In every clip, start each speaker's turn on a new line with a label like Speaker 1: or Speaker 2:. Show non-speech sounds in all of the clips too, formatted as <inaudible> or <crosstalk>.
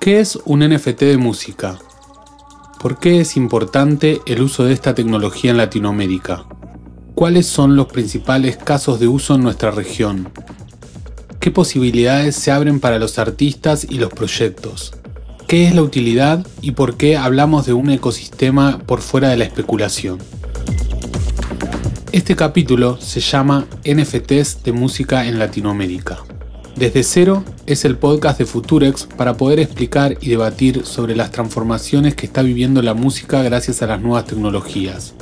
Speaker 1: ¿Qué es un NFT de música? ¿Por qué es importante el uso de esta tecnología en Latinoamérica? ¿Cuáles son los principales casos de uso en nuestra región? ¿Qué posibilidades se abren para los artistas y los proyectos? ¿Qué es la utilidad y por qué hablamos de un ecosistema por fuera de la especulación? Este capítulo se llama NFTs de música en Latinoamérica. Desde cero es el podcast de Futurex para poder explicar y debatir sobre las transformaciones que está viviendo la música gracias a las nuevas tecnologías.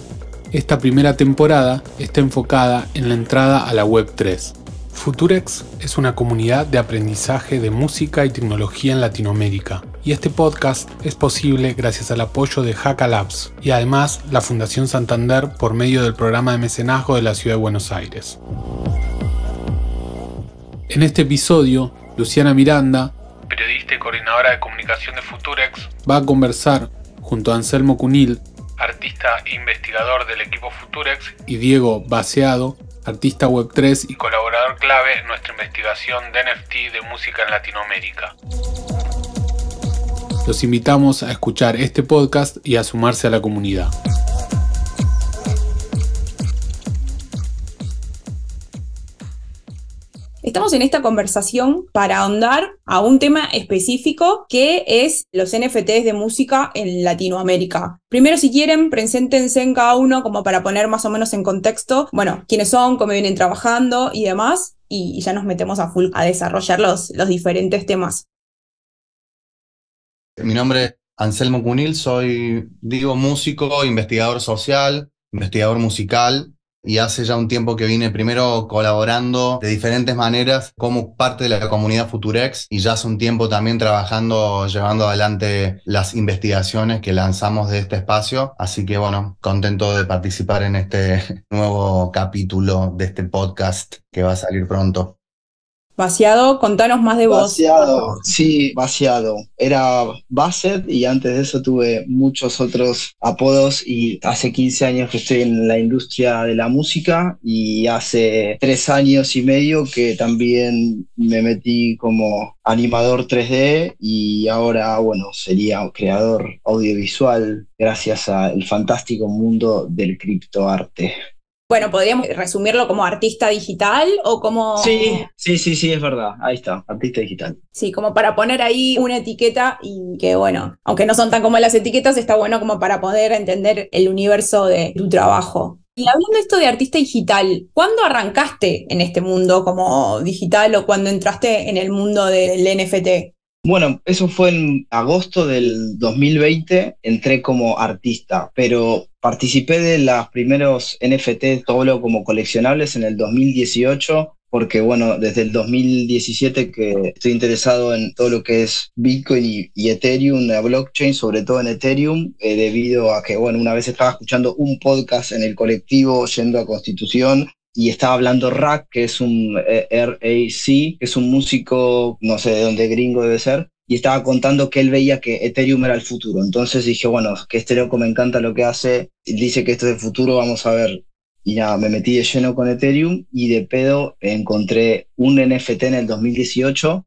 Speaker 1: Esta primera temporada está enfocada en la entrada a la Web 3. Futurex es una comunidad de aprendizaje de música y tecnología en Latinoamérica, y este podcast es posible gracias al apoyo de Haka Labs y además la Fundación Santander por medio del programa de mecenazgo de la Ciudad de Buenos Aires. En este episodio, Luciana Miranda, periodista y coordinadora de comunicación de Futurex, va a conversar junto a Anselmo Cunil, artista e investigador del equipo Futurex, y Diego Baseado, artista Web3 y colaborador clave en nuestra investigación de NFT de música en Latinoamérica. Los invitamos a escuchar este podcast y a sumarse a la comunidad.
Speaker 2: Estamos en esta conversación para ahondar a un tema específico que es los NFTs de música en Latinoamérica. Primero, si quieren, preséntense en cada uno como para poner más o menos en contexto, bueno, quiénes son, cómo vienen trabajando y demás, y, ya nos metemos a full a desarrollar los, los diferentes temas.
Speaker 3: Mi nombre es Anselmo Cunil, soy, digo, músico, investigador social, investigador musical y hace ya un tiempo que vine primero colaborando de diferentes maneras como parte de la comunidad Futurex y ya hace un tiempo también trabajando, llevando adelante las investigaciones que lanzamos de este espacio. Así que bueno, contento de participar en este <laughs> nuevo capítulo de este podcast que va a salir pronto.
Speaker 2: Vaciado, contanos más de vos.
Speaker 4: Vaciado, sí, vaciado. Era Basset y antes de eso tuve muchos otros apodos y hace 15 años que estoy en la industria de la música y hace tres años y medio que también me metí como animador 3D y ahora, bueno, sería creador audiovisual gracias al fantástico mundo del criptoarte.
Speaker 2: Bueno, podríamos resumirlo como artista digital o como...
Speaker 4: Sí, sí, sí, sí, es verdad. Ahí está, artista digital.
Speaker 2: Sí, como para poner ahí una etiqueta y que bueno, aunque no son tan como las etiquetas, está bueno como para poder entender el universo de tu trabajo. Y hablando de esto de artista digital, ¿cuándo arrancaste en este mundo como digital o cuándo entraste en el mundo del NFT?
Speaker 4: Bueno, eso fue en agosto del 2020, entré como artista, pero participé de los primeros NFT todo como coleccionables en el 2018 porque bueno, desde el 2017 que estoy interesado en todo lo que es Bitcoin y, Ethereum, la blockchain, sobre todo en Ethereum, eh, debido a que, bueno, una vez estaba escuchando un podcast en el colectivo yendo a Constitución y estaba hablando Rack, que es un eh, RAC, que es un músico, no sé de dónde gringo debe ser, y estaba contando que él veía que Ethereum era el futuro. Entonces dije, bueno, que este loco me encanta lo que hace, dice que esto es el futuro, vamos a ver. Y nada, me metí de lleno con Ethereum y de pedo encontré un NFT en el 2018,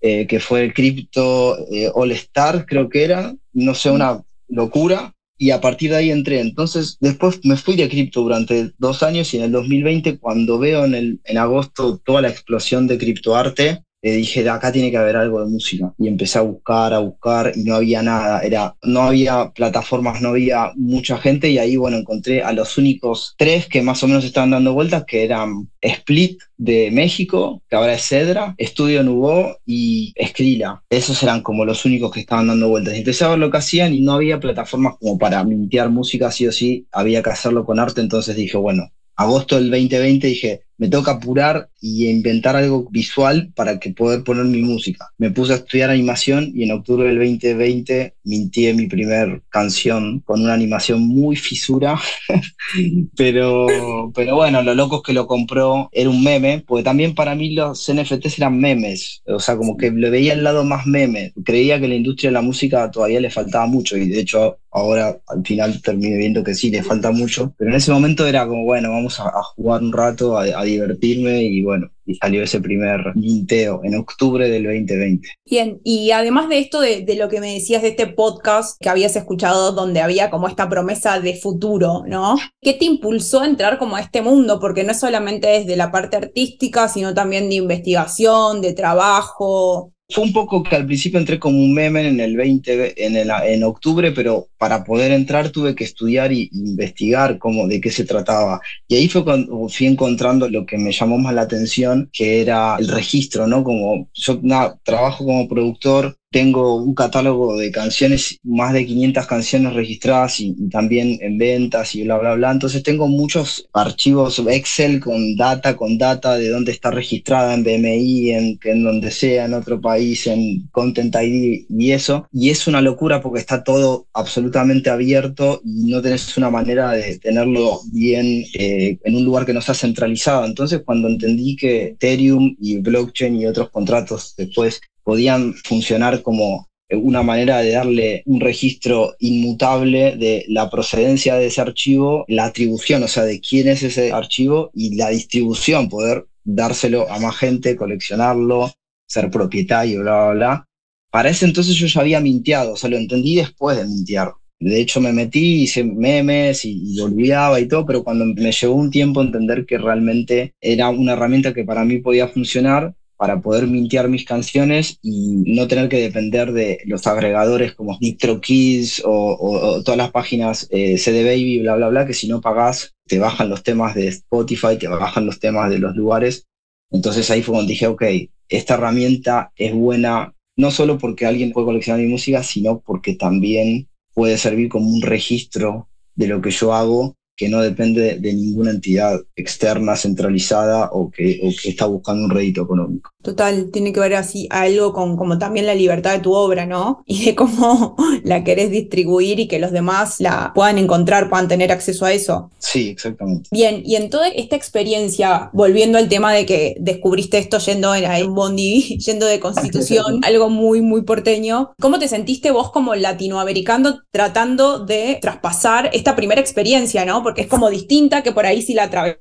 Speaker 4: eh, que fue el Crypto eh, All Star, creo que era, no sé, una locura y a partir de ahí entré. Entonces, después me fui de cripto durante dos años y en el 2020, cuando veo en, el, en agosto toda la explosión de criptoarte, eh, dije, acá tiene que haber algo de música. Y empecé a buscar, a buscar, y no había nada. Era, no había plataformas, no había mucha gente, y ahí, bueno, encontré a los únicos tres que más o menos estaban dando vueltas, que eran Split de México, que ahora es Cedra, Estudio Nubo y Skrilla. Esos eran como los únicos que estaban dando vueltas. Y empecé a ver lo que hacían y no había plataformas como para mintear música, sí o sí, había que hacerlo con arte, entonces dije, bueno, agosto del 2020 dije, me toca apurar y inventar algo visual para que poder poner mi música. Me puse a estudiar animación y en octubre del 2020 mintié mi primer canción con una animación muy fisura, <laughs> pero, pero bueno, lo loco es que lo compró, era un meme, porque también para mí los NFTs eran memes, o sea, como que le veía el lado más meme. Creía que la industria de la música todavía le faltaba mucho y de hecho ahora al final terminé viendo que sí, le falta mucho, pero en ese momento era como, bueno, vamos a, jugar un rato, a divertirme y bueno, y salió ese primer minteo en octubre del 2020.
Speaker 2: Bien, y además de esto, de, de, lo que me decías de este podcast que habías escuchado donde había como esta promesa de futuro, ¿no? ¿Qué te impulsó a entrar como a este mundo? Porque no solamente desde la parte artística, sino también de investigación, de trabajo.
Speaker 4: Fue un poco que al principio entré como un meme en el 20, en, octubre, pero para poder entrar tuve que estudiar e investigar cómo, de qué se trataba. Y ahí fue cuando fui encontrando lo que me llamó más la atención, que era el registro, ¿no? Como yo nada, trabajo como productor, tengo un catálogo de canciones, más de 500 canciones registradas y, también en ventas y bla, bla, bla. Entonces tengo muchos archivos Excel con data, con data de dónde está registrada en BMI, en, en donde sea, en otro país, en Content ID y eso. Y es una locura porque está todo absolutamente abierto y no tenés una manera de tenerlo bien eh, en un lugar que no está centralizado. Entonces cuando entendí que Ethereum y blockchain y otros contratos después podían funcionar como una manera de darle un registro inmutable de la procedencia de ese archivo, la atribución, o sea, de quién es ese archivo y la distribución, poder dárselo a más gente, coleccionarlo, ser propietario, bla, bla, bla. Para ese entonces yo ya había minteado, o sea, lo entendí después de mintear. De hecho, me metí, hice memes y, y, olvidaba y todo, pero cuando me llevó un tiempo entender que realmente era una herramienta que para mí podía funcionar, para poder mintear mis canciones y no tener que depender de los agregadores como DistroKids o, o, todas las páginas eh, CD Baby, bla, bla, bla, que si no pagás te bajan los temas de Spotify, te bajan los temas de los lugares. Entonces ahí fue cuando dije, ok, esta herramienta es buena no solo porque alguien puede coleccionar mi música, sino porque también puede servir como un registro de lo que yo hago que no depende de ninguna entidad externa centralizada o que, o que está buscando un rédito económico.
Speaker 2: Total, tiene que ver así algo con como también la libertad de tu obra, ¿no? <laughs> Y de cómo <laughs> la querés distribuir y que los demás la puedan encontrar, puedan tener acceso a eso.
Speaker 4: Sí, exactamente.
Speaker 2: Bien, y en toda esta experiencia, volviendo al tema de que descubriste esto yendo en un bondi, <laughs> yendo de constitución, algo muy, muy porteño, ¿cómo te sentiste vos como latinoamericano tratando de traspasar esta primera experiencia, ¿no? Porque es como distinta que por ahí si la atravesas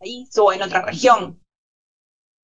Speaker 2: ahí o en otra región.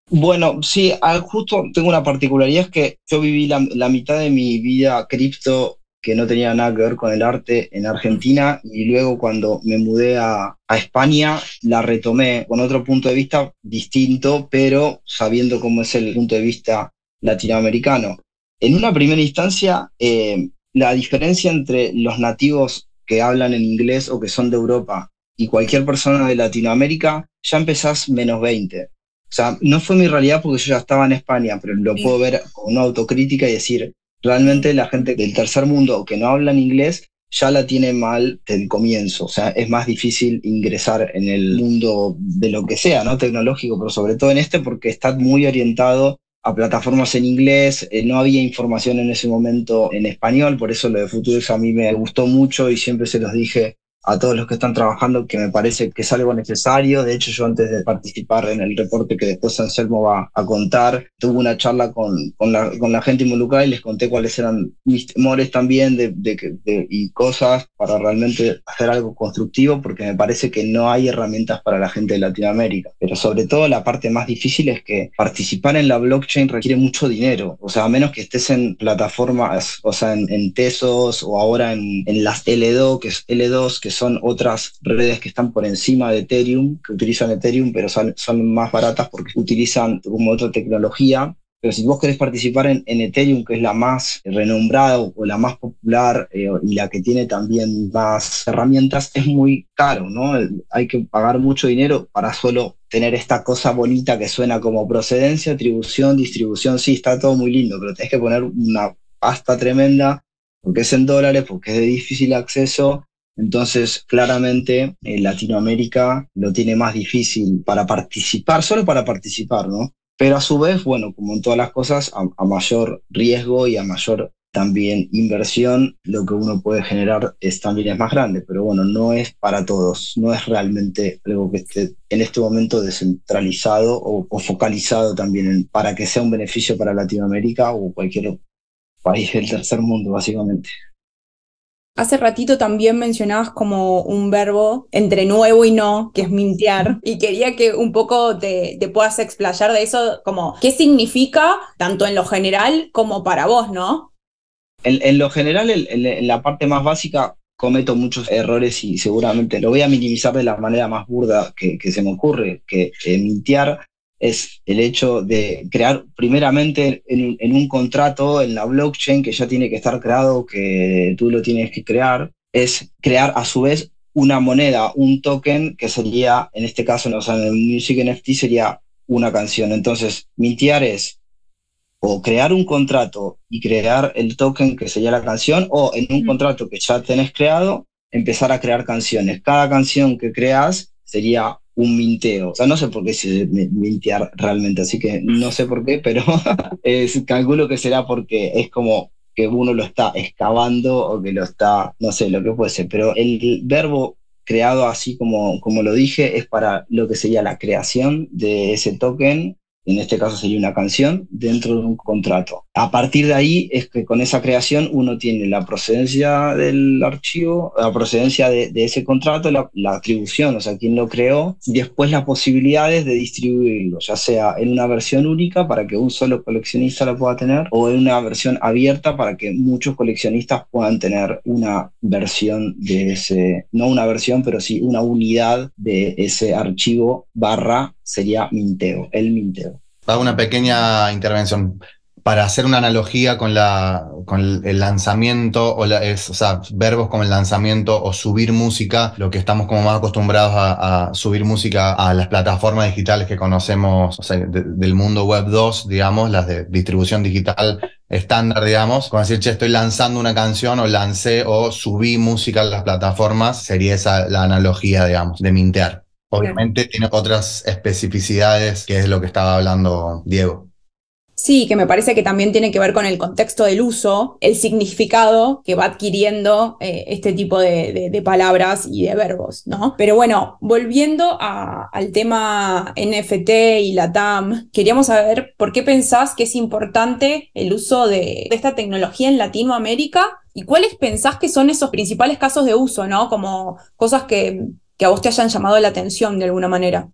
Speaker 4: Bueno, sí, justo tengo una particularidad, es que yo viví la, mitad de mi vida cripto que no tenía nada que ver con el arte en Argentina y luego cuando me mudé a, España la retomé con otro punto de vista distinto, pero sabiendo cómo es el punto de vista latinoamericano. En una primera instancia, eh, la diferencia entre los nativos que hablan en inglés o que son de Europa y cualquier persona de Latinoamérica, ya empezás menos 20. O sea, no fue mi realidad porque yo ya estaba en España, pero lo puedo ver con una autocrítica y decir, realmente la gente del tercer mundo que no hablan inglés ya la tiene mal del comienzo. O sea, es más difícil ingresar en el mundo de lo que sea, ¿no? Tecnológico, pero sobre todo en este porque está muy orientado a plataformas en inglés, eh, no había información en ese momento en español, por eso lo de Futuros a mí me gustó mucho y siempre se los dije a todos los que están trabajando que me parece que es algo necesario. De hecho, yo antes de participar en el reporte que después Anselmo va a contar, tuve una charla con, con, la, con la gente involucrada y les conté cuáles eran mis temores también de, de, y cosas para realmente hacer algo constructivo, porque me parece que no hay herramientas para la gente de Latinoamérica. Pero sobre todo la parte más difícil es que participar en la blockchain requiere mucho dinero. O sea, a menos que estés en plataformas, o sea, en, en Tesos o ahora en, en las L2, que es L2, que son otras redes que están por encima de Ethereum, que utilizan Ethereum, pero son, son más baratas porque utilizan como otra tecnología. Pero si vos querés participar en, Ethereum, que es la más renombrada o la más popular eh, y la que tiene también más herramientas, es muy caro, ¿no? Hay que pagar mucho dinero para solo tener esta cosa bonita que suena como procedencia, atribución, distribución. Sí, está todo muy lindo, pero tenés que poner una pasta tremenda porque es en dólares, porque es de difícil acceso entonces, claramente, eh, Latinoamérica lo tiene más difícil para participar, solo para participar, ¿no? Pero a su vez, bueno, como en todas las cosas, a, mayor riesgo y a mayor también inversión, lo que uno puede generar es también es más grande, pero bueno, no es para todos, no es realmente algo que esté en este momento descentralizado o, o focalizado también en, para que sea un beneficio para Latinoamérica o cualquier país del tercer mundo, básicamente.
Speaker 2: Hace ratito también mencionabas como un verbo entre nuevo y no, que es mintear, y quería que un poco te, puedas explayar de eso, como qué significa tanto en lo general como para vos, ¿no?
Speaker 4: En, lo general, en, la parte más básica, cometo muchos errores y seguramente lo voy a minimizar de la manera más burda que, se me ocurre, que mintear es el hecho de crear primeramente en, un contrato en la blockchain que ya tiene que estar creado, que tú lo tienes que crear, es crear a su vez una moneda, un token que sería, en este caso, o sea, en el Music NFT sería una canción. Entonces, mintear es o crear un contrato y crear el token que sería la canción, o en un contrato que ya tenés creado, empezar a crear canciones. Cada canción que creas sería un minteo. O sea, no sé por qué se mintear realmente, así que no sé por qué, pero <laughs> es, calculo que será porque es como que uno lo está excavando o que lo está, no sé, lo que puede ser, pero el verbo creado así como, como lo dije es para lo que sería la creación de ese token en este caso sería una canción, dentro de un contrato. A partir de ahí es que con esa creación uno tiene la procedencia del archivo, la procedencia de, ese contrato, la, atribución, o sea, quién lo creó, y después las posibilidades de distribuirlo, ya sea en una versión única para que un solo coleccionista lo pueda tener, o en una versión abierta para que muchos coleccionistas puedan tener una versión de ese, no una versión, pero sí una unidad de ese archivo barra sería minteo, el minteo.
Speaker 3: Hago una pequeña intervención para hacer una analogía con, la, con el lanzamiento, o, la, es, o sea, verbos como el lanzamiento o subir música, lo que estamos como más acostumbrados a, subir música a las plataformas digitales que conocemos o sea, del mundo web 2, digamos, las de distribución digital estándar, digamos, como decir, che, estoy lanzando una canción o lancé o subí música a las plataformas, sería esa la analogía, digamos, de mintear. Obviamente tiene otras especificidades, que es lo que estaba hablando Diego.
Speaker 2: Sí, que me parece que también tiene que ver con el contexto del uso, el significado que va adquiriendo eh, este tipo de, palabras y de verbos, ¿no? Pero bueno, volviendo al tema NFT y la TAM, queríamos saber por qué pensás que es importante el uso de, de esta tecnología en Latinoamérica y cuáles pensás que son esos principales casos de uso, ¿no? Como cosas que que a vos te hayan llamado la atención de alguna manera.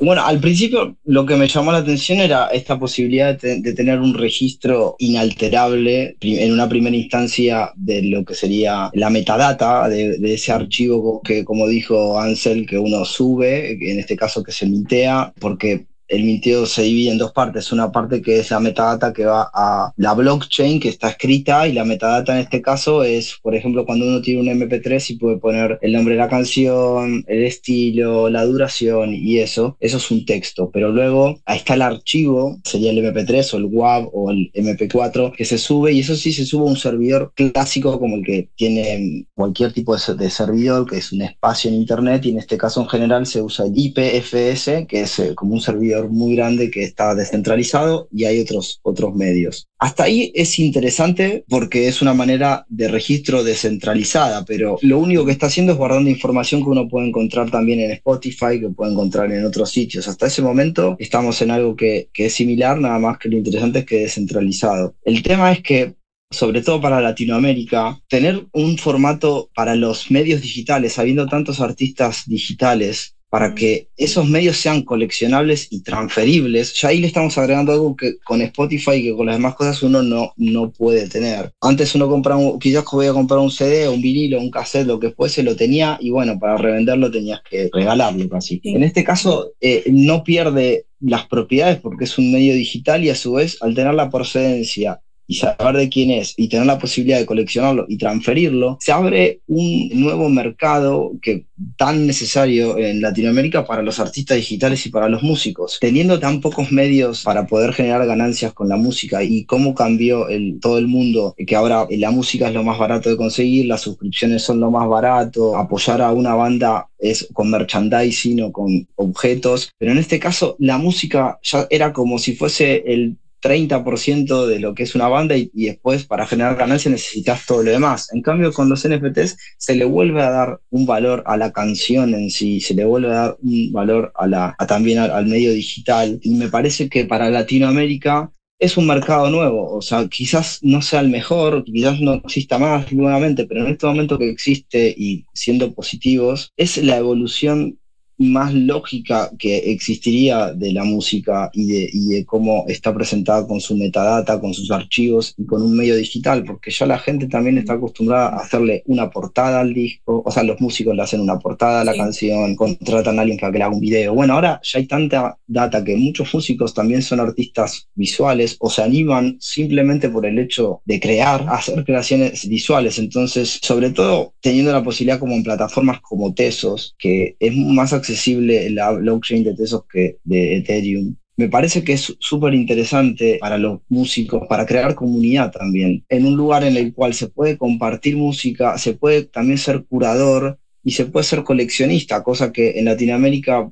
Speaker 4: Bueno, al principio lo que me llamó la atención era esta posibilidad de, tener un registro inalterable en una primera instancia de lo que sería la metadata de, ese archivo que, como dijo Ansel, que uno sube, en este caso que se mintea, porque el minteo se divide en dos partes. Una parte que es la metadata que va a la blockchain que está escrita y la metadata en este caso es, por ejemplo, cuando uno tiene un MP3 y puede poner el nombre de la canción, el estilo, la duración y eso. Eso es un texto. Pero luego ahí está el archivo, sería el MP3 o el WAV o el MP4 que se sube y eso sí se sube a un servidor clásico como el que tiene cualquier tipo de, servidor, que es un espacio en Internet y en este caso en general se usa el IPFS, que es eh, como un servidor muy grande que está descentralizado y hay otros, otros medios. Hasta ahí es interesante porque es una manera de registro descentralizada, pero lo único que está haciendo es guardando información que uno puede encontrar también en Spotify, que puede encontrar en otros sitios. Hasta ese momento estamos en algo que, que es similar, nada más que lo interesante es que es descentralizado. El tema es que sobre todo para Latinoamérica, tener un formato para los medios digitales, habiendo tantos artistas digitales, para que esos medios sean coleccionables y transferibles, ya ahí le estamos agregando algo que con Spotify, que con las demás cosas uno no, no puede tener. Antes uno compraba, un, quizás voy a comprar un CD, un vinilo, un cassette, lo que fuese, lo tenía y bueno, para revenderlo tenías que regalarlo casi. En este caso, eh, no pierde las propiedades porque es un medio digital y a su vez, al tener la procedencia y saber de quién es y tener la posibilidad de coleccionarlo y transferirlo, se abre un nuevo mercado que tan necesario en Latinoamérica para los artistas digitales y para los músicos. Teniendo tan pocos medios para poder generar ganancias con la música y cómo cambió el, todo el mundo, que ahora la música es lo más barato de conseguir, las suscripciones son lo más barato, apoyar a una banda es con merchandising o con objetos, pero en este caso la música ya era como si fuese el 30% de lo que es una banda y, después para generar ganancia necesitas todo lo demás. En cambio, con los NFTs se le vuelve a dar un valor a la canción en sí, se le vuelve a dar un valor a la, también al, medio digital. Y me parece que para Latinoamérica es un mercado nuevo, o sea, quizás no sea el mejor, quizás no exista más nuevamente, pero en este momento que existe y siendo positivos, es la evolución más lógica que existiría de la música y de, y de, cómo está presentada con su metadata, con sus archivos y con un medio digital, porque ya la gente también está acostumbrada a hacerle una portada al disco, o sea, los músicos le hacen una portada a la canción, contratan a alguien para que le haga un video. Bueno, ahora ya hay tanta data que muchos músicos también son artistas visuales o se animan simplemente por el hecho de crear, hacer creaciones visuales. Entonces, sobre todo teniendo la posibilidad como en plataformas como Tesos, que es más accesible accesible la blockchain de que de Ethereum. Me parece que es súper interesante para los músicos, para crear comunidad también, en un lugar en el cual se puede compartir música, se puede también ser curador y se puede ser coleccionista, cosa que en Latinoamérica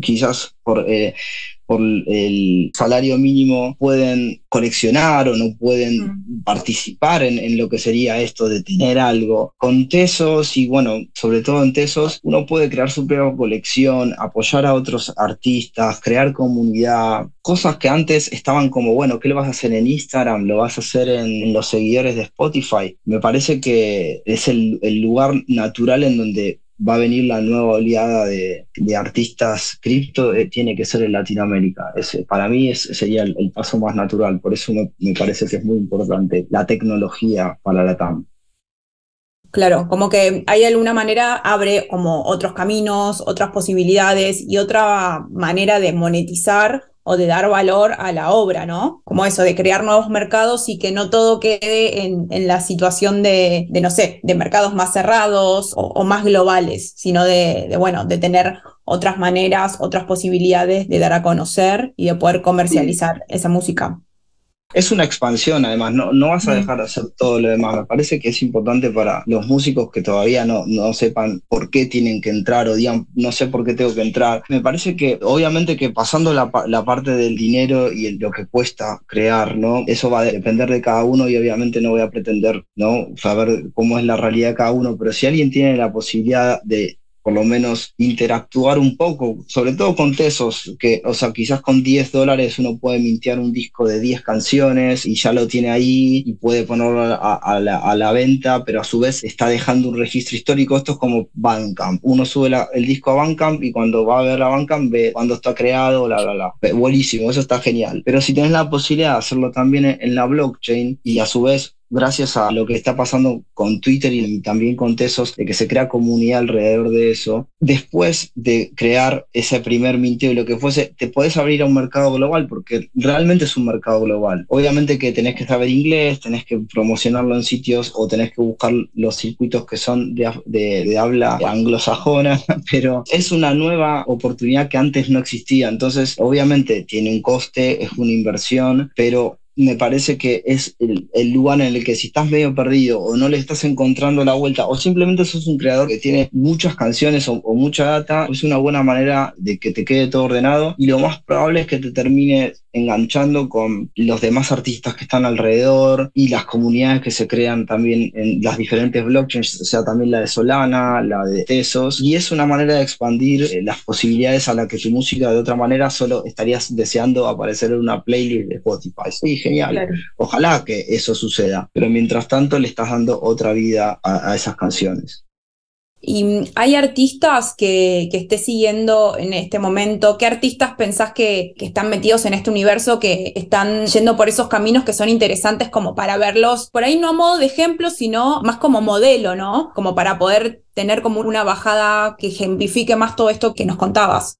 Speaker 4: quizás por eh, por el salario mínimo pueden coleccionar o no pueden mm. participar en, lo que sería esto de tener algo. Con Tesos y bueno, sobre todo en Tesos, uno puede crear su propia colección, apoyar a otros artistas, crear comunidad, cosas que antes estaban como, bueno, ¿qué lo vas a hacer en Instagram? ¿Lo vas a hacer en, los seguidores de Spotify? Me parece que es el, el lugar natural en donde va a venir la nueva oleada de, artistas cripto, eh, tiene que ser en Latinoamérica. Para mí ese sería el, paso más natural, por eso me, me, parece que es muy importante la tecnología para la TAM.
Speaker 2: Claro, como que hay de alguna manera abre como otros caminos, otras posibilidades y otra manera de monetizar o de dar valor a la obra, ¿no? Como eso, de crear nuevos mercados y que no todo quede en, la situación de, no sé, de mercados más cerrados o, más globales, sino de, de, bueno, de tener otras maneras, otras posibilidades de dar a conocer y de poder comercializar esa música
Speaker 4: es una expansión además, no, no vas a mm. dejar de hacer todo lo demás. Me parece que es importante para los músicos que todavía no, no sepan por qué tienen que entrar o digan, no sé por qué tengo que entrar. Me parece que obviamente que pasando la, la parte del dinero y lo que cuesta crear, ¿no? Eso va a depender de cada uno y obviamente no voy a pretender, ¿no? Saber cómo es la realidad de cada uno, pero si alguien tiene la posibilidad de por lo menos interactuar un poco, sobre todo con Tesos, que, o sea, quizás con 10 dólares uno puede mintear un disco de 10 canciones y ya lo tiene ahí y puede ponerlo a, la, venta, pero a su vez está dejando un registro histórico. Esto es como Bandcamp. Uno sube el disco a Bandcamp y cuando va a ver la Bandcamp ve cuándo está creado, bla, bla, bla. Buenísimo, eso está genial. Pero si tienes la posibilidad de hacerlo también en la blockchain y a su vez gracias a lo que está pasando con Twitter y también con Tesos, de que se crea comunidad alrededor de eso, después de crear ese primer minteo y lo que fuese, te puedes abrir a un mercado global, porque realmente es un mercado global. Obviamente que tenés que saber inglés, tenés que promocionarlo en sitios o tenés que buscar los circuitos que son de, de habla anglosajona, <laughs> pero es una nueva oportunidad que antes no existía. Entonces, obviamente tiene un coste, es una inversión, pero me parece que es el, lugar en el que si estás medio perdido o no le estás encontrando la vuelta o simplemente sos un creador que tiene muchas canciones o, mucha data, es una buena manera de que te quede todo ordenado y lo más probable es que te termine enganchando con los demás artistas que están alrededor y las comunidades que se crean también en las diferentes blockchains, o sea, también la de Solana, la de Tesos, y es una manera de expandir eh, las posibilidades a la que tu música de otra manera solo estarías deseando aparecer en una playlist de Spotify. Sí, genial. Ojalá que eso suceda, pero mientras tanto le estás dando otra vida a esas canciones.
Speaker 2: ¿Y hay artistas que, que estés siguiendo en este momento? ¿Qué artistas pensás que, que, están metidos en este universo, que están yendo por esos caminos que son interesantes como para verlos, por ahí no a modo de ejemplo, sino más como modelo, ¿no? Como para poder tener como una bajada que ejemplifique más todo esto que nos contabas.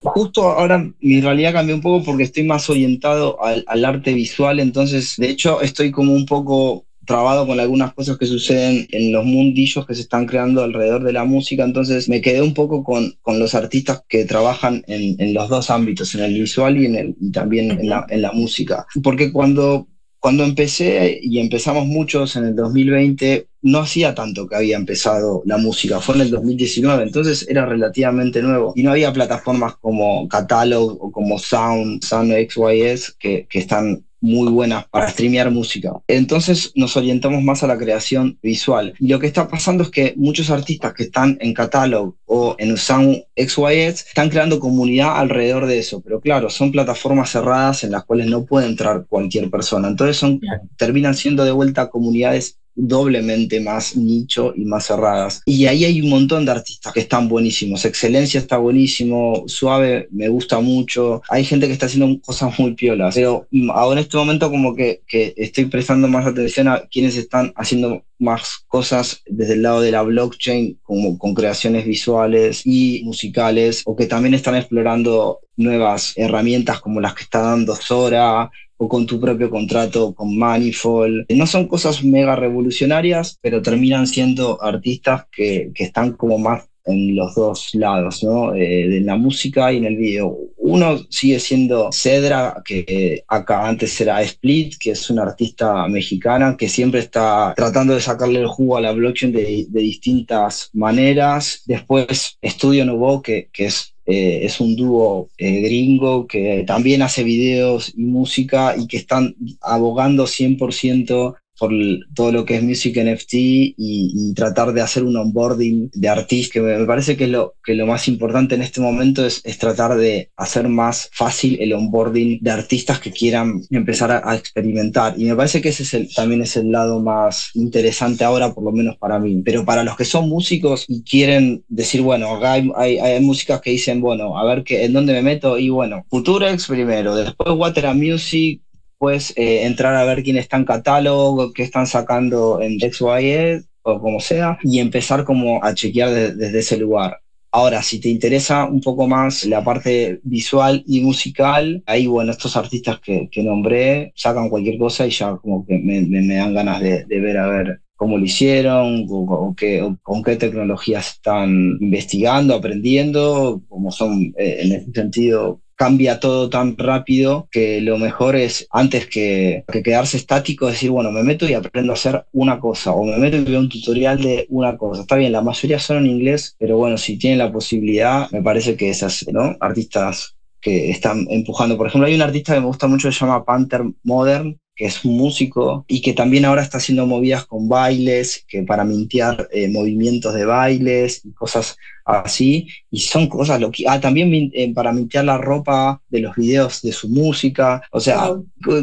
Speaker 4: Justo ahora mi realidad cambió un poco porque estoy más orientado al, al arte visual, entonces de hecho estoy como un poco trabado con algunas cosas que suceden en los mundillos que se están creando alrededor de la música, entonces me quedé un poco con, con los artistas que trabajan en, en, los dos ámbitos, en el visual y, en el, y también en la, en la música. Porque cuando cuando empecé, y empezamos muchos en el 2020, no hacía tanto que había empezado la música, fue en el 2019, entonces era relativamente nuevo. Y no había plataformas como Catalog o como Sound, Sound XYS, que, que están muy buenas para streamear música. Entonces nos orientamos más a la creación visual. Y lo que está pasando es que muchos artistas que están en Catalog o en Sound XYZ están creando comunidad alrededor de eso. Pero claro, son plataformas cerradas en las cuales no puede entrar cualquier persona. Entonces son, terminan siendo de vuelta comunidades doblemente más nicho y más cerradas. Y ahí hay un montón de artistas que están buenísimos. Excelencia está buenísimo, Suave me gusta mucho. Hay gente que está haciendo cosas muy piolas. Pero ahora en este momento como que, que estoy prestando más atención a quienes están haciendo más cosas desde el lado de la blockchain, como con creaciones visuales y musicales, o que también están explorando nuevas herramientas como las que está dando Sora, o con tu propio contrato con Manifold. No son cosas mega revolucionarias, pero terminan siendo artistas que, que están como más en los dos lados, ¿no? Eh, de la música y en el video. Uno sigue siendo Cedra, que acá antes era Split, que es una artista mexicana que siempre está tratando de sacarle el jugo a la blockchain de, de distintas maneras. Después Estudio Nouveau, que, que es eh, es un dúo eh, gringo que también hace videos y música y que están abogando 100% por todo lo que es Music NFT y, tratar de hacer un onboarding de artistas, que me parece que lo, que lo más importante en este momento es, tratar de hacer más fácil el onboarding de artistas que quieran empezar a, experimentar. Y me parece que ese es el, también es el lado más interesante ahora, por lo menos para mí. Pero para los que son músicos y quieren decir, bueno, acá hay, hay, músicas que dicen, bueno, a ver qué, en dónde me meto, y bueno, Futurex primero, después Water Music, pues entrar a ver quién está en catálogo, qué están sacando en XYZ o como sea, y empezar como a chequear desde ese lugar. Ahora, si te interesa un poco más la parte visual y musical, ahí, bueno, estos artistas que, que nombré sacan cualquier cosa y ya como que me, me, dan ganas de, de, ver a ver cómo lo hicieron, o, qué, con qué tecnologías están investigando, aprendiendo, como son eh, en ese sentido cambia todo tan rápido que lo mejor es, antes que, quedarse estático, decir, bueno, me meto y aprendo a hacer una cosa, o me meto y veo un tutorial de una cosa. Está bien, la mayoría son en inglés, pero bueno, si tienen la posibilidad, me parece que esas, ¿no? Artistas que están empujando. Por ejemplo, hay un artista que me gusta mucho que se llama Panther Modern, que es un músico y que también ahora está haciendo movidas con bailes, que para mintear eh, movimientos de bailes y cosas así, y son cosas lo que ah, también eh, para mintear la ropa de los videos de su música, o sea,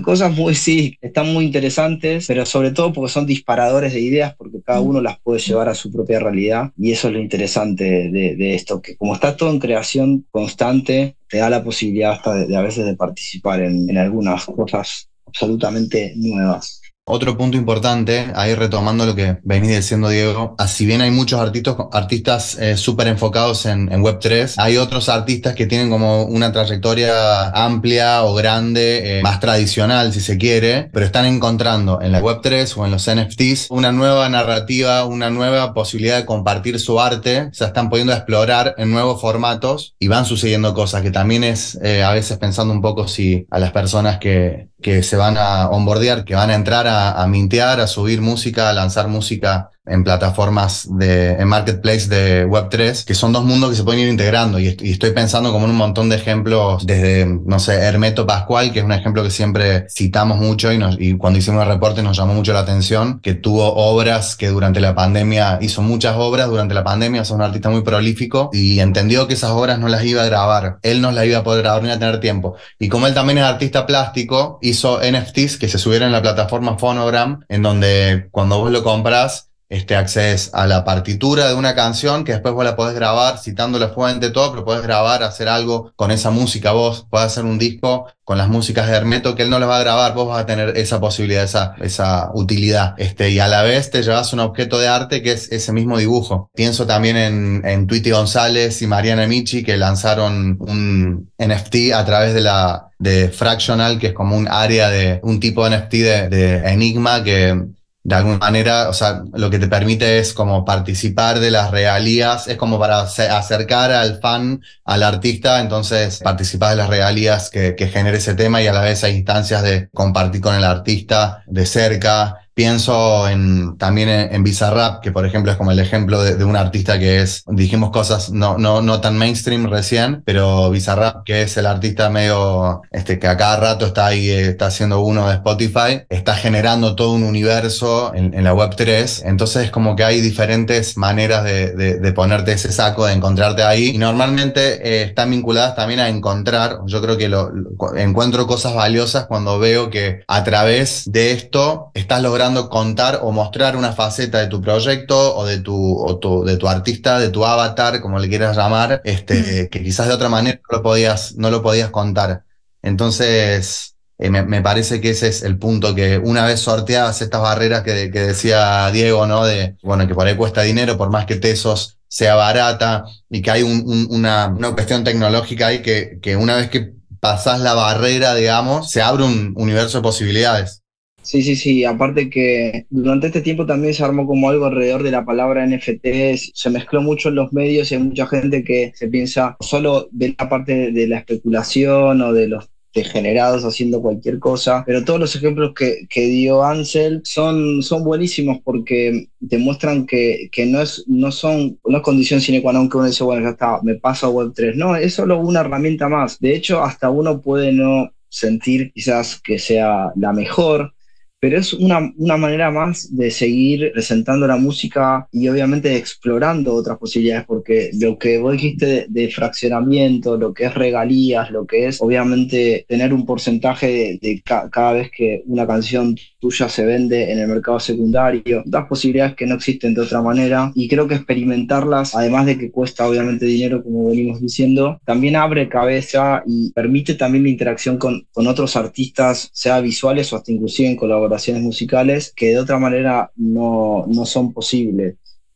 Speaker 4: cosas muy, sí, están muy interesantes, pero sobre todo porque son disparadores de ideas, porque cada uno las puede llevar a su propia realidad, y eso es lo interesante de, esto, que como está todo en creación constante, te da la posibilidad hasta de, a veces de participar en, en algunas cosas absolutamente nuevas.
Speaker 3: Otro punto importante, ahí retomando lo que venís diciendo Diego, así bien hay muchos artistas, artistas eh, súper enfocados en, Web3, hay otros artistas que tienen como una trayectoria amplia o grande, eh, más tradicional si se quiere, pero están encontrando en la Web3 o en los NFTs una nueva narrativa, una nueva posibilidad de compartir su arte, se están pudiendo explorar en nuevos formatos y van sucediendo cosas que también es eh, a veces pensando un poco si a las personas que, que se van a onboardear, que van a entrar a, a mintear, a subir música, a lanzar música en plataformas de en marketplace de Web3, que son dos mundos que se pueden ir integrando y, estoy pensando como en un montón de ejemplos desde, no sé, Hermeto Pascual, que es un ejemplo que siempre citamos mucho y, nos, y cuando hicimos el reporte nos llamó mucho la atención, que tuvo obras que durante la pandemia, hizo muchas obras durante la pandemia, es un artista muy prolífico y entendió que esas obras no las iba a grabar, él no las iba a poder grabar ni a tener tiempo. Y como él también es artista plástico, hizo NFTs que se subieron en la plataforma Phonogram, en donde cuando vos lo compras, este, accedes a la partitura de una canción que después vos la podés grabar citando la fuente, todo, pero podés grabar, hacer algo con esa música vos, podés hacer un disco con las músicas de Hermeto que él no las va a grabar, vos vas a tener esa posibilidad, esa, esa utilidad. Este, y a la vez te llevas un objeto de arte que es ese mismo dibujo. Pienso también en, en Tweety González y Mariana Michi que lanzaron un NFT a través de la de Fractional, que es como un área de un tipo de NFT de, de Enigma que de alguna manera, o sea, lo que te permite es como participar de las regalías, es como para acercar al fan, al artista, entonces participar de las regalías que, que genere ese tema y a la vez hay instancias de compartir con el artista de cerca, Pienso en, también en, Bizarrap, que por ejemplo es como el ejemplo de, un artista que es, dijimos cosas no, no, no tan mainstream recién, pero Bizarrap, que es el artista medio, este, que a cada rato está ahí, eh, está haciendo uno de Spotify, está generando todo un universo en, la web 3. Entonces como que hay diferentes maneras de, de, ponerte ese saco, de encontrarte ahí. Y normalmente eh, están vinculadas también a encontrar, yo creo que lo, encuentro cosas valiosas cuando veo que a través de esto estás logrando contar o mostrar una faceta de tu proyecto o de tu, de tu artista, de tu avatar, como le quieras llamar, este, que quizás de otra manera no lo podías, no lo podías contar. Entonces, eh, me, parece que ese es el punto, que una vez sorteadas estas barreras que, que, decía Diego, ¿no? De, bueno, que por ahí cuesta dinero, por más que Tesos sea barata y que hay una, una, cuestión tecnológica ahí que, que una vez que pasás la barrera, digamos, se abre un universo de posibilidades.
Speaker 4: Sí, sí, sí. Aparte que durante este tiempo también se armó como algo alrededor de la palabra NFT, se mezcló mucho en los medios y hay mucha gente que se piensa solo de la parte de la especulación o de los degenerados haciendo cualquier cosa, pero todos los ejemplos que, que dio Ansel son, son buenísimos porque demuestran que, que no, es, no son una condición sine qua non que uno dice, bueno, ya está, me paso a Web3. No, es solo una herramienta más. De hecho, hasta uno puede no sentir quizás que sea la mejor, pero es una, una, manera más de seguir presentando la música y obviamente explorando otras posibilidades, porque lo que vos dijiste de, fraccionamiento, lo que es regalías, lo que es obviamente tener un porcentaje de, cada vez que una canción tuya se vende en el mercado secundario, das posibilidades que no existen de otra manera. Y creo que experimentarlas, además de que cuesta obviamente dinero, como venimos diciendo, también abre cabeza y permite también la interacción con, con otros artistas, sea visuales o hasta inclusive en colaboración musicales que de otra manera no, no son posibles.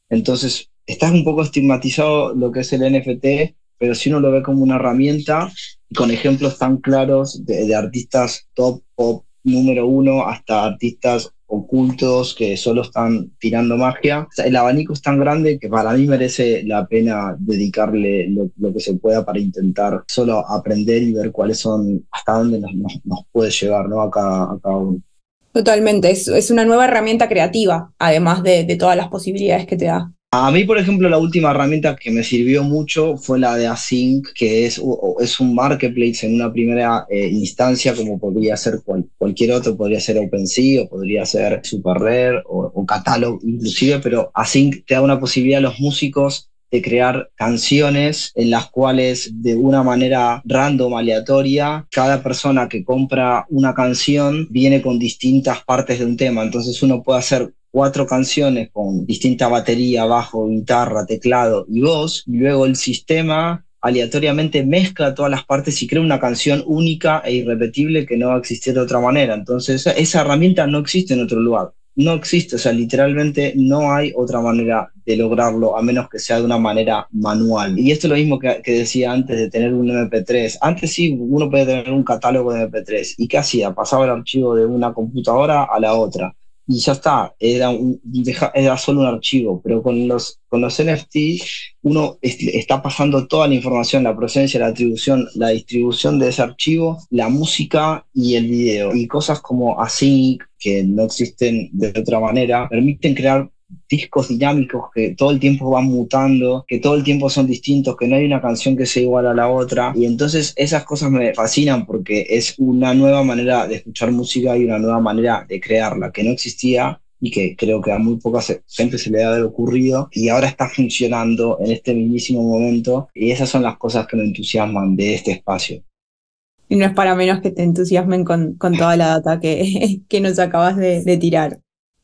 Speaker 4: Entonces, está un poco estigmatizado lo que es el NFT, pero si uno lo ve como una herramienta con ejemplos tan claros de, artistas top pop número uno hasta artistas ocultos que solo están tirando magia. el abanico es tan grande que para mí merece la pena dedicarle lo, que se pueda para intentar solo aprender y ver cuáles son, hasta dónde nos, nos, puede llevar ¿no? a, a cada uno.
Speaker 2: Totalmente, es, es una nueva herramienta creativa, además de, de, todas las posibilidades que te da.
Speaker 4: A mí, por ejemplo, la última herramienta que me sirvió mucho fue la de Async, que es, es un marketplace en una primera eh, instancia, como podría ser cualquier otro, podría ser OpenSea o podría ser SuperRare o, o Catalog inclusive, pero Async te da una posibilidad a los músicos de crear canciones en las cuales de una manera random, aleatoria, cada persona que compra una canción viene con distintas partes de un tema. Entonces uno puede hacer cuatro canciones con distinta batería, bajo, guitarra, teclado y voz, y luego el sistema aleatoriamente mezcla todas las partes y crea una canción única e irrepetible que no va a existir de otra manera. Entonces esa herramienta no existe en otro lugar no existe, o sea, literalmente no hay otra manera de lograrlo a menos que sea de una manera manual. Y esto es lo mismo que, decía antes de tener un MP3. Antes sí, uno puede tener un catálogo de MP3. ¿Y qué hacía? Pasaba el archivo de una computadora a la otra y ya está, era, era solo un archivo, pero con los, con los NFT uno está pasando toda la información, la procedencia, la atribución, la distribución de ese archivo, la música y el video. Y cosas como Async, que no existen de otra manera, permiten crear discos dinámicos que todo el tiempo van mutando, que todo el tiempo son distintos, que no hay una canción que sea igual a la otra. Y entonces esas cosas me fascinan porque es una nueva manera de escuchar música y una nueva manera de crearla que no existía y que creo que a muy poca gente se le ha ocurrido y ahora está funcionando en este mismísimo momento y esas son las cosas que me entusiasman de este espacio.
Speaker 2: Y no es para menos que te entusiasmen con, toda la data que, <laughs> que nos acabas de tirar.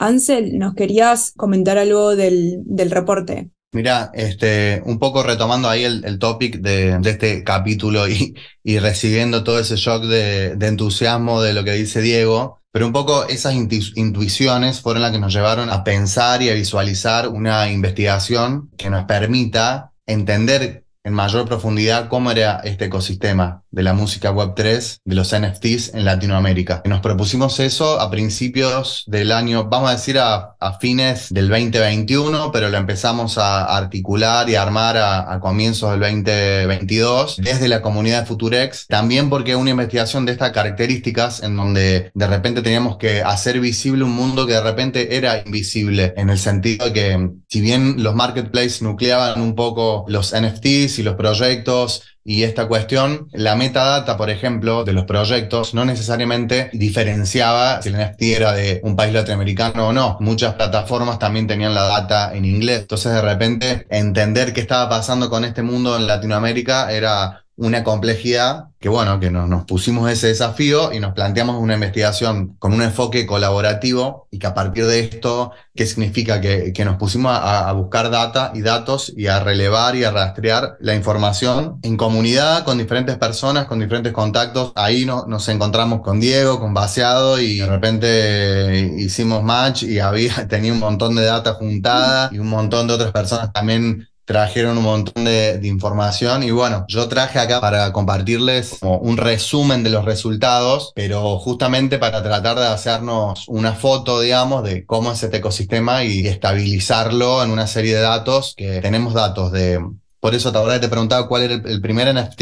Speaker 2: Ansel, ¿nos querías comentar algo del, del reporte?
Speaker 3: Mira, este, un poco retomando ahí el, el topic de, de, este capítulo y, y, recibiendo todo ese shock de, de, entusiasmo de lo que dice Diego, pero un poco esas intuiciones fueron las que nos llevaron a pensar y a visualizar una investigación que nos permita entender en mayor profundidad cómo era este ecosistema de la música Web3, de los NFTs en Latinoamérica. Nos propusimos eso a principios del año, vamos a decir a, fines del 2021, pero lo empezamos a articular y a armar a, comienzos del 2022 desde la comunidad de Futurex, también porque una investigación de estas características en donde de repente teníamos que hacer visible un mundo que de repente era invisible, en el sentido de que si bien los marketplaces nucleaban un poco los NFTs y los proyectos, y esta cuestión, la metadata, por ejemplo, de los proyectos no necesariamente diferenciaba si el NFT era de un país latinoamericano o no. Muchas plataformas también tenían la data en inglés. Entonces, de repente, entender qué estaba pasando con este mundo en Latinoamérica era una complejidad que bueno, que nos, pusimos ese desafío y nos planteamos una investigación con un enfoque colaborativo y que a partir de esto, ¿qué significa? Que, nos pusimos a, buscar data y datos y a relevar y a rastrear la información en comunidad con diferentes personas, con diferentes contactos. Ahí no, nos encontramos con Diego, con Baseado y de repente hicimos match y había, <laughs> tenía un montón de data juntada y un montón de otras personas también trajeron un montón de, información y bueno, yo traje acá para compartirles un resumen de los resultados, pero justamente para tratar de hacernos una foto, digamos, de cómo es este ecosistema y estabilizarlo en una serie de datos que tenemos datos de... Por eso ahora te preguntaba cuál era el, el primer NFT,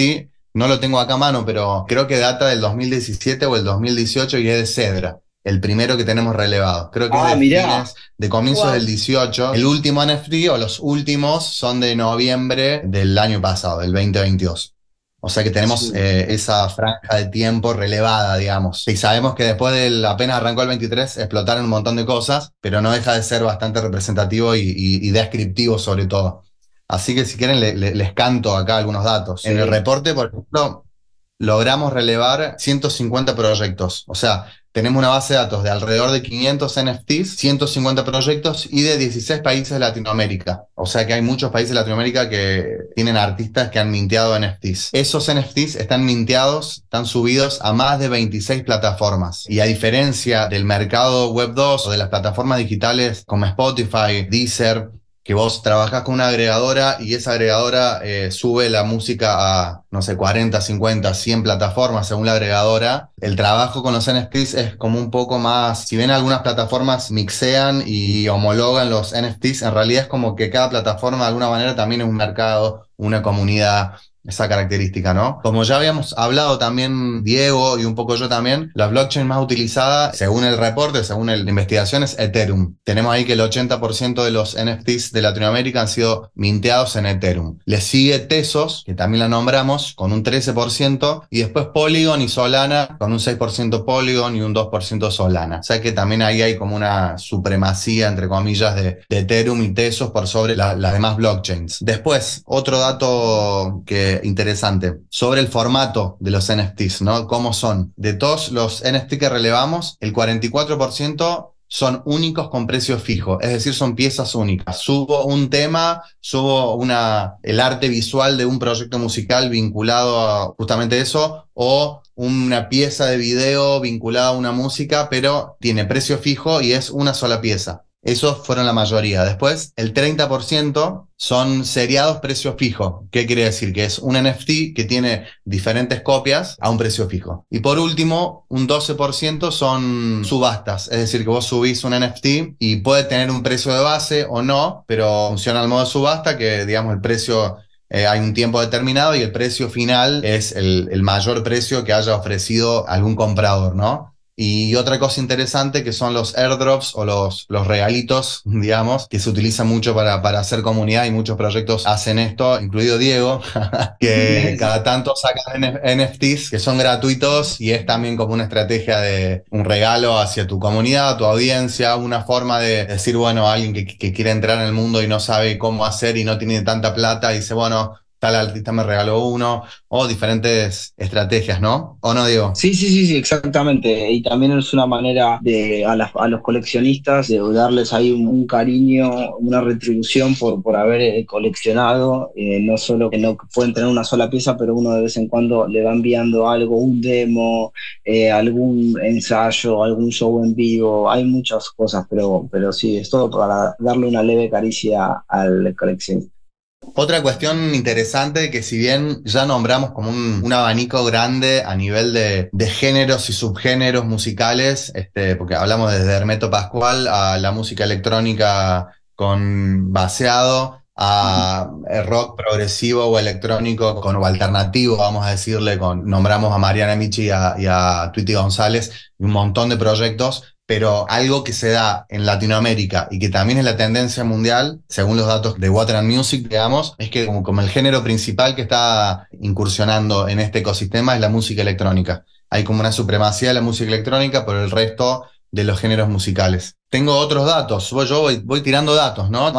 Speaker 3: no lo tengo acá a mano, pero creo que data del 2017 o el 2018 y es de Cedra el primero que tenemos relevado. Creo que es ah, de, fines, de comienzos del 18. El último NFT o los últimos son de noviembre del año pasado, del 2022. O sea que tenemos eh, esa franja de tiempo relevada, digamos. Y sabemos que después del apenas arrancó el 23 explotaron un montón de cosas, pero no deja de ser bastante representativo y, descriptivo sobre todo. Así que si quieren les canto acá algunos datos. En el reporte, por ejemplo, logramos relevar 150 proyectos. O sea, tenemos una base de datos de alrededor de 500 NFTs, 150 proyectos y de 16 países de Latinoamérica. O sea que hay muchos países de Latinoamérica que tienen artistas que han minteado NFTs. Esos NFTs están minteados, están subidos a más de 26 plataformas. Y a diferencia del mercado Web 2 o de las plataformas digitales como Spotify, Deezer, que vos trabajás con una agregadora y esa agregadora eh, sube la música a, no sé, 40, 50, 100 plataformas según la agregadora. El trabajo con los NFTs es como un poco más, si bien algunas plataformas mixean y homologan los NFTs, en realidad es como que cada plataforma de alguna manera también es un mercado, una comunidad esa característica, ¿no? Como ya habíamos hablado también Diego y un poco yo también, la blockchain más utilizada, según el reporte, según la investigación, es Ethereum. Tenemos ahí que el 80% de los NFTs de Latinoamérica han sido minteados en Ethereum. Le sigue Tesos, que también la nombramos, con un 13%, y después Polygon y Solana, con un 6% Polygon y un 2% Solana. O sea que también ahí hay como una supremacía, entre comillas, de, Ethereum y Tesos por sobre las demás blockchains. Después, otro dato que interesante sobre el formato de los NFTs, ¿no? ¿Cómo son? De todos los NFT que relevamos, el 44% son únicos con precio fijo, es decir, son piezas únicas. Subo un tema, subo una, el arte visual de un proyecto musical vinculado a justamente eso, o una pieza de video vinculada a una música, pero tiene precio fijo y es una sola pieza. Esos fueron la mayoría. Después, el 30% son seriados precio fijo. ¿Qué quiere decir? Que es un NFT que tiene diferentes copias a un precio fijo. Y por último, un 12% son subastas. Es decir, que vos subís un NFT y puede tener un precio de base o no, pero funciona al modo subasta, que digamos el precio eh, hay un tiempo determinado y el precio final es el, el, mayor precio que haya ofrecido algún comprador, ¿no? Y otra cosa interesante que son los airdrops o los, los regalitos, <laughs> digamos, que se utilizan mucho para, para hacer comunidad y muchos proyectos hacen esto, incluido Diego, <laughs> que cada tanto sacan NFTs que son gratuitos y es también como una estrategia de un regalo hacia tu comunidad, tu audiencia, una forma de decir, bueno, alguien que, que quiere entrar en el mundo y no sabe cómo hacer y no tiene tanta plata, dice, bueno, tal artista me regaló uno, o diferentes estrategias, ¿no? ¿O no digo?
Speaker 4: Sí, sí, sí, sí, exactamente. Y también es una manera de a, los coleccionistas de darles ahí un, cariño, una retribución por, por haber eh, coleccionado, eh, no solo que no pueden tener una sola pieza, pero uno de vez en cuando le va enviando algo, un demo, eh, algún ensayo, algún show en vivo, hay muchas cosas, pero, pero sí, es todo para darle una leve caricia al coleccionista.
Speaker 3: Otra cuestión interesante que si bien ya nombramos como un, abanico grande a nivel de, géneros y subgéneros musicales, este, porque hablamos desde Hermeto Pascual a la música electrónica con baseado, a rock progresivo o electrónico con, o alternativo, vamos a decirle, con, nombramos a Mariana Michi y a, y a Tweety González y un montón de proyectos pero algo que se da en Latinoamérica y que también es la tendencia mundial, según los datos de Water and Music, digamos, es que como, el género principal que está incursionando en este ecosistema es la música electrónica. Hay como una supremacía de la música electrónica por el resto de los géneros musicales. Tengo otros datos, yo voy, tirando datos, ¿no?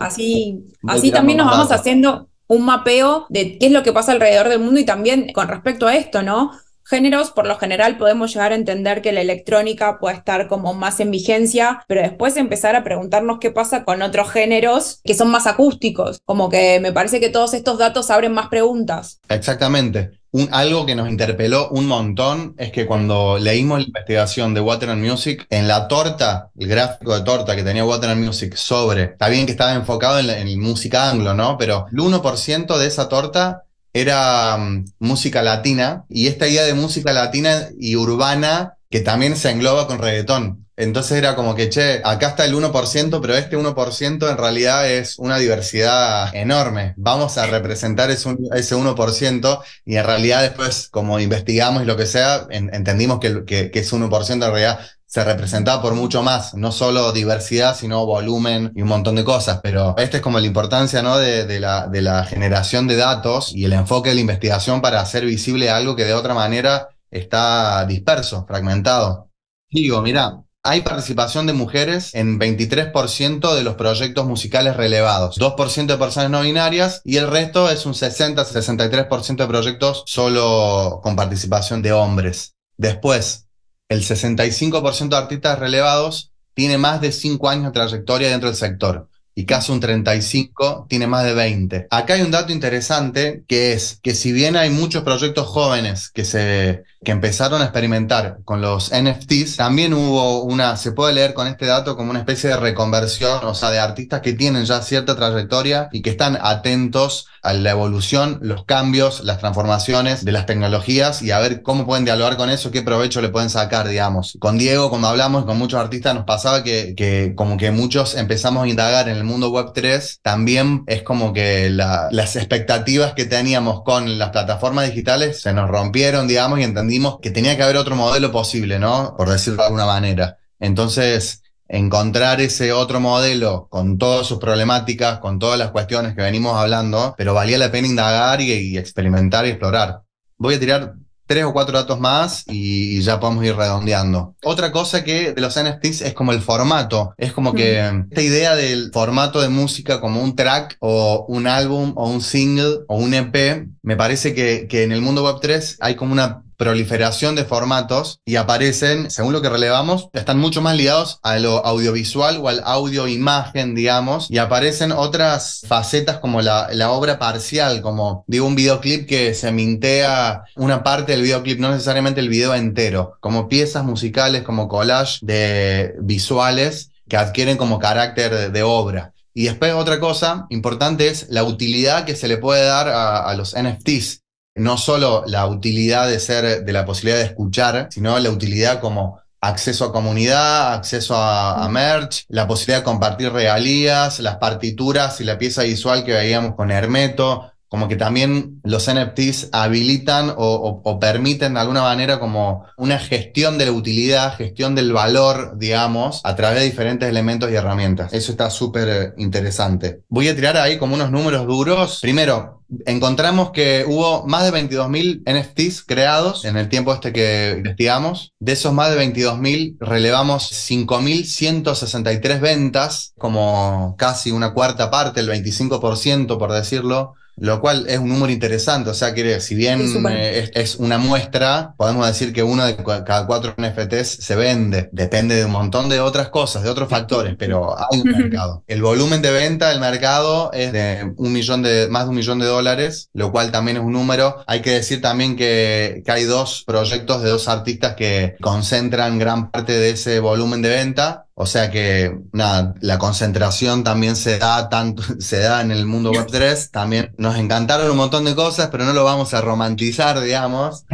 Speaker 2: así, así, también nos vamos haciendo un mapeo de qué es lo que pasa alrededor del mundo y también con respecto a esto, ¿no? Géneros, por lo general podemos llegar a entender que la electrónica puede estar como más en vigencia, pero después empezar a preguntarnos qué pasa con otros géneros que son más acústicos, como que me parece que todos estos datos abren más preguntas.
Speaker 3: Exactamente. Un, algo que nos interpeló un montón es que cuando leímos la investigación de Water and Music, en la torta, el gráfico de torta que tenía Water and Music sobre, está bien que estaba enfocado en, en música anglo, ¿no? Pero el 1% de esa torta era mm, música latina y esta idea de música latina y urbana que también se engloba con reggaetón. Entonces era como que, che, acá está el 1%, pero este 1% en realidad es una diversidad enorme. Vamos a representar ese, 1% y en realidad después, como investigamos y lo que sea, entendimos que, que, que ese 1% en realidad se representaba por mucho más, no solo diversidad, sino volumen y un montón de cosas. Pero esta es como la importancia ¿no? de, la, de la generación de datos y el enfoque de la investigación para hacer visible algo que de otra manera está disperso, fragmentado. Digo, mira, hay participación de mujeres en 23% de los proyectos musicales relevados, 2% de personas no binarias y el resto es un 60-63% de proyectos solo con participación de hombres. Después, el 65% de artistas relevados tiene más de 5 años de trayectoria dentro del sector y casi un 35 tiene más de 20. Acá hay un dato interesante que es que si bien hay muchos proyectos jóvenes que se que empezaron a experimentar con los NFTs, también hubo una, se puede leer con este dato como una especie de reconversión, o sea, de artistas que tienen ya cierta trayectoria y que están atentos a la evolución, los cambios, las transformaciones de las tecnologías y a ver cómo pueden dialogar con eso, qué provecho le pueden sacar, digamos. Con Diego, cuando hablamos con muchos artistas, nos pasaba que, que como que muchos empezamos a indagar en el mundo web 3, también es como que las expectativas que teníamos con las plataformas digitales se nos rompieron, digamos, y entendimos que tenía que haber otro modelo posible, ¿no? Por decirlo de alguna manera. Entonces, encontrar ese otro modelo con todas sus problemáticas, con todas las cuestiones que venimos hablando, pero valía la pena indagar y, experimentar y explorar. Voy a tirar tres o cuatro datos más y, ya podemos ir redondeando. Otra cosa que de los NFTs es como el formato. Es como que esta idea del formato de música como un track o un álbum o un single o un EP, me parece que, que en el mundo web 3 hay como una proliferación de formatos y aparecen, según lo que relevamos, están mucho más ligados a lo audiovisual o al audio-imagen, digamos, y aparecen otras facetas como la, obra parcial, como digo, un videoclip que se mintea una parte del videoclip, no necesariamente el video entero, como piezas musicales, como collage de visuales que adquieren como carácter de, obra. Y después otra cosa importante es la utilidad que se le puede dar a, a los NFTs no solo la utilidad de ser, de la posibilidad de escuchar, sino la utilidad como acceso a comunidad, acceso a, merch, la posibilidad de compartir regalías, las partituras y la pieza visual que veíamos con Hermeto, como que también los NFTs habilitan o, permiten de alguna manera como una gestión de la utilidad, gestión del valor, digamos, a través de diferentes elementos y herramientas. Eso está súper interesante. Voy a tirar ahí como unos números duros. Primero, encontramos que hubo más de 22.000 NFTs creados en el tiempo este que investigamos. De esos más de 22.000 relevamos 5.163 ventas, como casi una cuarta parte, el 25% por decirlo lo cual es un número interesante, o sea que si bien eh, es, una muestra, podemos decir que uno de cada cuatro NFTs se vende, depende de un montón de otras cosas, de otros factores, pero hay un <laughs> mercado. El volumen de venta del mercado es de un millón de, más de un millón de dólares, lo cual también es un número. Hay que decir también que, que hay dos proyectos de dos artistas que concentran gran parte de ese volumen de venta O sea que, nada, la concentración también se da tanto, <laughs> se da en el mundo <laughs> web 3. También nos encantaron un montón de cosas, pero no lo vamos a romantizar, digamos. <laughs>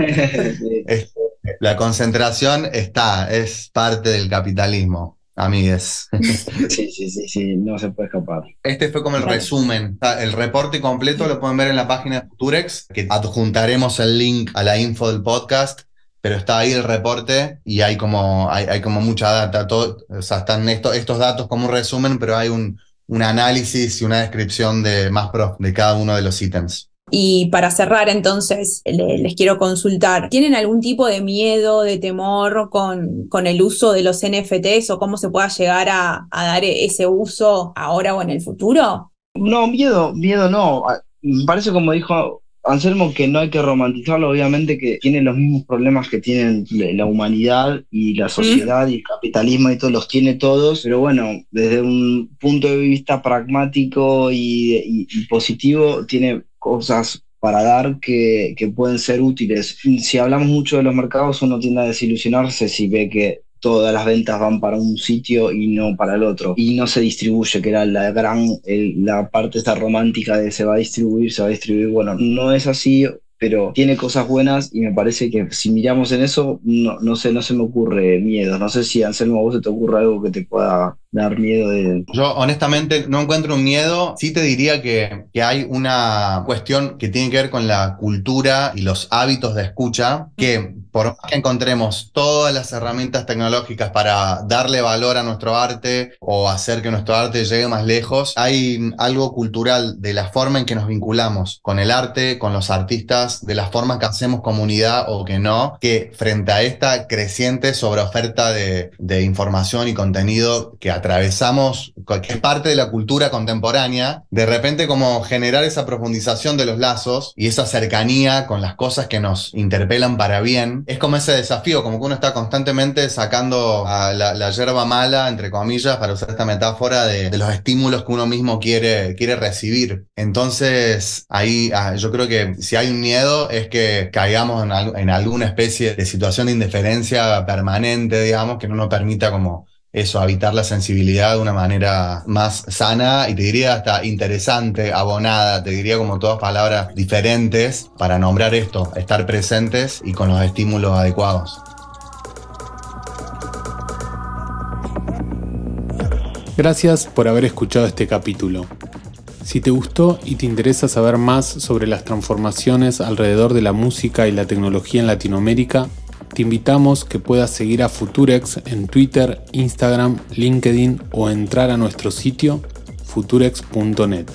Speaker 3: Este, la concentración está, es parte del capitalismo, amigues.
Speaker 4: Sí, sí, sí, sí, no se puede escapar.
Speaker 3: Este fue como el resumen. El reporte completo lo pueden ver en la página de Futurex, que adjuntaremos el link a la info del podcast pero está ahí el reporte y hay como, hay, como mucha data, todo, o sea, están estos, estos datos como un resumen, pero hay un, un análisis y una descripción de más prof de cada uno de los ítems.
Speaker 2: Y para cerrar, entonces, les quiero consultar, ¿tienen algún tipo de miedo, de temor con, con el uso de los NFTs o cómo se pueda llegar a, a, dar ese uso ahora o en el futuro?
Speaker 4: No, miedo, miedo no. Me parece como dijo Anselmo, que no hay que romantizarlo, obviamente que tiene los mismos problemas que tienen la humanidad y la sociedad y el capitalismo y todos los tiene todos, pero bueno, desde un punto de vista pragmático y, positivo, tiene cosas para dar que, que, pueden ser útiles. Si hablamos mucho de los mercados, uno tiende a desilusionarse si ve que todas las ventas van para un sitio y no para el otro. Y no se distribuye, que era la gran, la parte esta romántica de se va a distribuir, se va a distribuir. Bueno, no es así, pero tiene cosas buenas y me parece que si miramos en eso, no, no sé, no se me ocurre miedo. No sé si Anselmo a vos se te ocurre algo que te pueda dar miedo de...
Speaker 3: Yo honestamente no encuentro un miedo, sí te diría que, que, hay una cuestión que tiene que ver con la cultura y los hábitos de escucha, que por más que encontremos todas las herramientas tecnológicas para darle valor a nuestro arte o hacer que nuestro arte llegue más lejos, hay algo cultural de la forma en que nos vinculamos con el arte, con los artistas, de las formas que hacemos comunidad o que no, que frente a esta creciente sobreoferta de, de información y contenido que atravesamos cualquier parte de la cultura contemporánea, de repente como generar esa profundización de los lazos y esa cercanía con las cosas que nos interpelan para bien, es como ese desafío, como que uno está constantemente sacando la, la yerba mala, entre comillas, para usar esta metáfora de, los estímulos que uno mismo quiere, quiere recibir. Entonces, ahí ah, yo creo que si hay un miedo es que caigamos en alguna especie de situación de indiferencia permanente, digamos, que no nos permita como eso, habitar la sensibilidad de una manera más sana y te diría hasta interesante, abonada, te diría como todas palabras diferentes para nombrar esto, estar presentes y con los estímulos adecuados.
Speaker 1: Gracias por haber escuchado este capítulo. Si te gustó y te interesa saber más sobre las transformaciones alrededor de la música y la tecnología en Latinoamérica, te invitamos que puedas seguir a Futurex en Twitter, Instagram, LinkedIn o entrar a nuestro sitio futurex.net.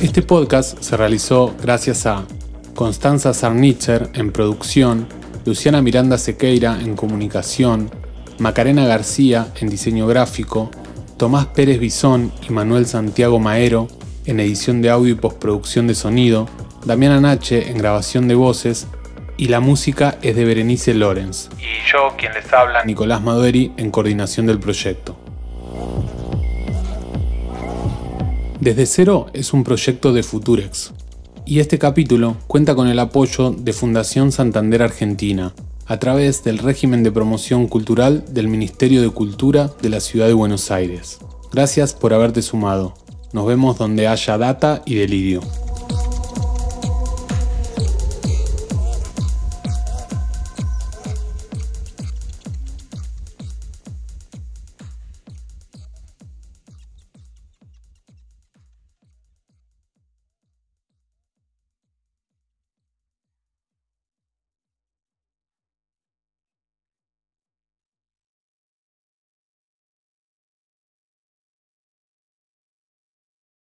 Speaker 1: Este podcast se realizó gracias a Constanza Sarnitzer en producción, Luciana Miranda Sequeira en comunicación, Macarena García en diseño gráfico, Tomás Pérez Bisón y Manuel Santiago Maero en edición de audio y postproducción de sonido, Damián Nache en grabación de voces y la música es de Berenice Lorenz. Y yo, quien les habla, Nicolás Madueri, en coordinación del proyecto. Desde Cero es un proyecto de Futurex, y este capítulo cuenta con el apoyo de Fundación Santander Argentina, a través del régimen de promoción cultural del Ministerio de Cultura de la Ciudad de Buenos Aires. Gracias por haberte sumado. Nos vemos donde haya data y delirio.